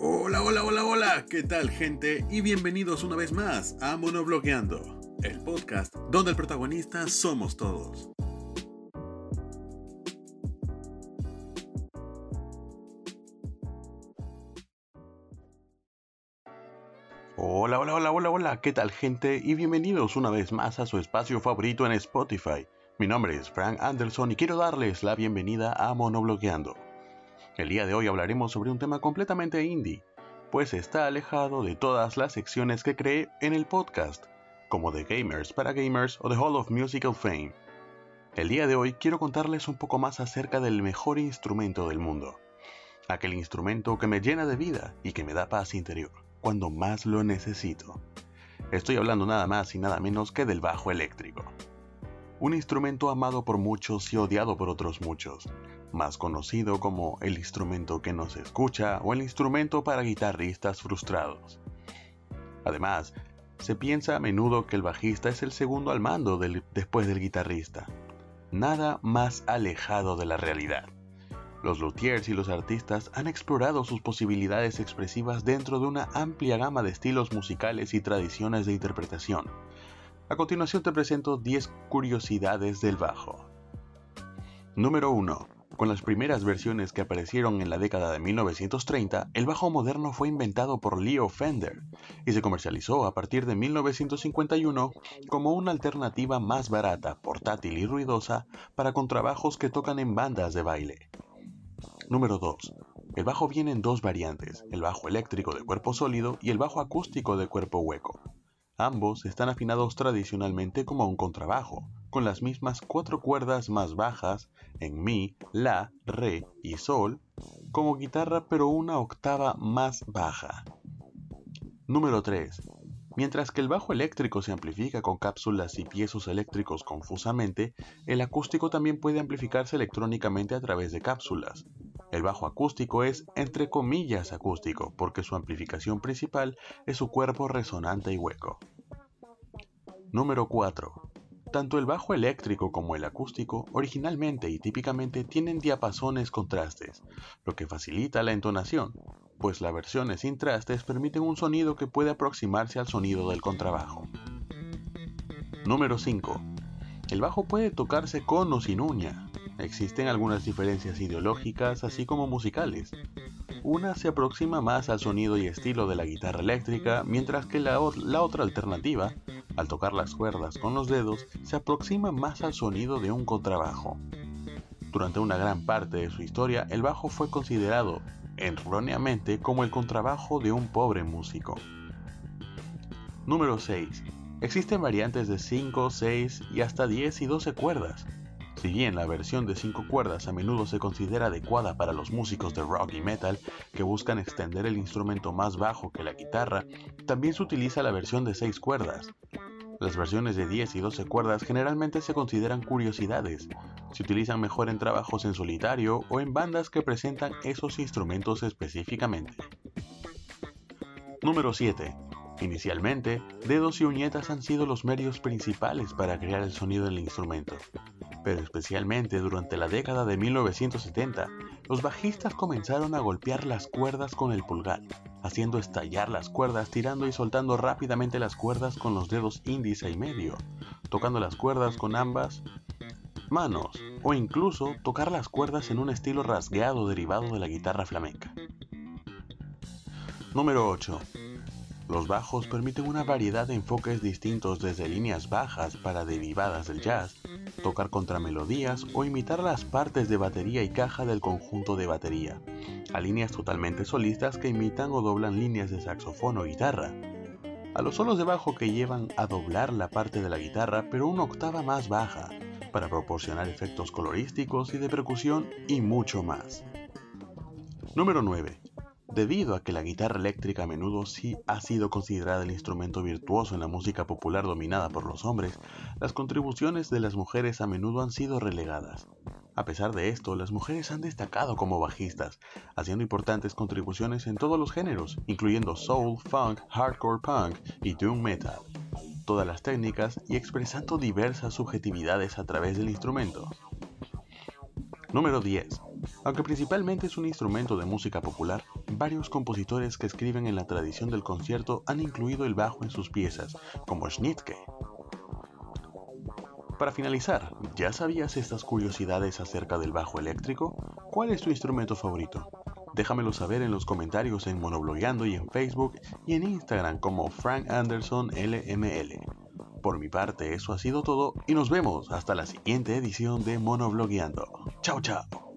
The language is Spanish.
Hola, hola, hola, hola, ¿qué tal gente? Y bienvenidos una vez más a Monoblogueando, el podcast donde el protagonista somos todos. Hola, hola, hola, hola, hola, ¿qué tal gente? Y bienvenidos una vez más a su espacio favorito en Spotify. Mi nombre es Frank Anderson y quiero darles la bienvenida a Monoblogueando. El día de hoy hablaremos sobre un tema completamente indie, pues está alejado de todas las secciones que creé en el podcast, como The Gamers para Gamers o The Hall of Musical Fame. El día de hoy quiero contarles un poco más acerca del mejor instrumento del mundo, aquel instrumento que me llena de vida y que me da paz interior cuando más lo necesito. Estoy hablando nada más y nada menos que del bajo eléctrico. Un instrumento amado por muchos y odiado por otros muchos, más conocido como el instrumento que no se escucha o el instrumento para guitarristas frustrados. Además, se piensa a menudo que el bajista es el segundo al mando después del guitarrista. Nada más alejado de la realidad. Los luthiers y los artistas han explorado sus posibilidades expresivas dentro de una amplia gama de estilos musicales y tradiciones de interpretación. A continuación te presento 10 curiosidades del bajo. Número 1. Con las primeras versiones que aparecieron en la década de 1930, el bajo moderno fue inventado por Leo Fender y se comercializó a partir de 1951 como una alternativa más barata, portátil y ruidosa para contrabajos que tocan en bandas de baile. Número 2. El bajo viene en dos variantes, el bajo eléctrico de cuerpo sólido y el bajo acústico de cuerpo hueco. Ambos están afinados tradicionalmente como un contrabajo, con las mismas cuatro cuerdas más bajas en Mi, La, Re y Sol, como guitarra pero una octava más baja. Número 3. Mientras que el bajo eléctrico se amplifica con cápsulas y piezos eléctricos confusamente, el acústico también puede amplificarse electrónicamente a través de cápsulas. El bajo acústico es, entre comillas, acústico, porque su amplificación principal es su cuerpo resonante y hueco. Número 4. Tanto el bajo eléctrico como el acústico originalmente y típicamente tienen diapasones contrastes, lo que facilita la entonación, pues las versiones sin trastes permiten un sonido que puede aproximarse al sonido del contrabajo. Número 5. El bajo puede tocarse con o sin uña. Existen algunas diferencias ideológicas así como musicales. Una se aproxima más al sonido y estilo de la guitarra eléctrica, mientras que la otra alternativa, al tocar las cuerdas con los dedos, se aproxima más al sonido de un contrabajo. Durante una gran parte de su historia, el bajo fue considerado erróneamente como el contrabajo de un pobre músico. Número 6. Existen variantes de 5, 6 y hasta 10 y 12 cuerdas. Si bien la versión de 5 cuerdas a menudo se considera adecuada para los músicos de rock y metal que buscan extender el instrumento más bajo que la guitarra, también se utiliza la versión de 6 cuerdas. Las versiones de 10 y 12 cuerdas generalmente se consideran curiosidades. Se utilizan mejor en trabajos en solitario o en bandas que presentan esos instrumentos específicamente. Número 7. Inicialmente, dedos y uñetas han sido los medios principales para crear el sonido del instrumento, pero especialmente durante la década de 1970, los bajistas comenzaron a golpear las cuerdas con el pulgar, haciendo estallar las cuerdas, tirando y soltando rápidamente las cuerdas con los dedos índice y medio, tocando las cuerdas con ambas manos, o incluso tocar las cuerdas en un estilo rasgueado derivado de la guitarra flamenca. Número 8. Los bajos permiten una variedad de enfoques distintos desde líneas bajas para derivadas del jazz, tocar contramelodías o imitar las partes de batería y caja del conjunto de batería, a líneas totalmente solistas que imitan o doblan líneas de saxofón o guitarra, a los solos de bajo que llevan a doblar la parte de la guitarra pero una octava más baja, para proporcionar efectos colorísticos y de percusión y mucho más. Número 9. Debido a que la guitarra eléctrica a menudo sí ha sido considerada el instrumento virtuoso en la música popular dominada por los hombres, las contribuciones de las mujeres a menudo han sido relegadas. A pesar de esto, las mujeres han destacado como bajistas, haciendo importantes contribuciones en todos los géneros, incluyendo soul, funk, hardcore punk y doom metal, todas las técnicas y expresando diversas subjetividades a través del instrumento. Número 10. Aunque principalmente es un instrumento de música popular, varios compositores que escriben en la tradición del concierto han incluido el bajo en sus piezas, como Schnittke. Para finalizar, ¿ya sabías estas curiosidades acerca del bajo eléctrico? ¿Cuál es tu instrumento favorito? Déjamelo saber en los comentarios en Monoblogueando y en Facebook y en Instagram como Frank Anderson LML. Por mi parte, eso ha sido todo y nos vemos hasta la siguiente edición de Monoblogueando. Chao, chao.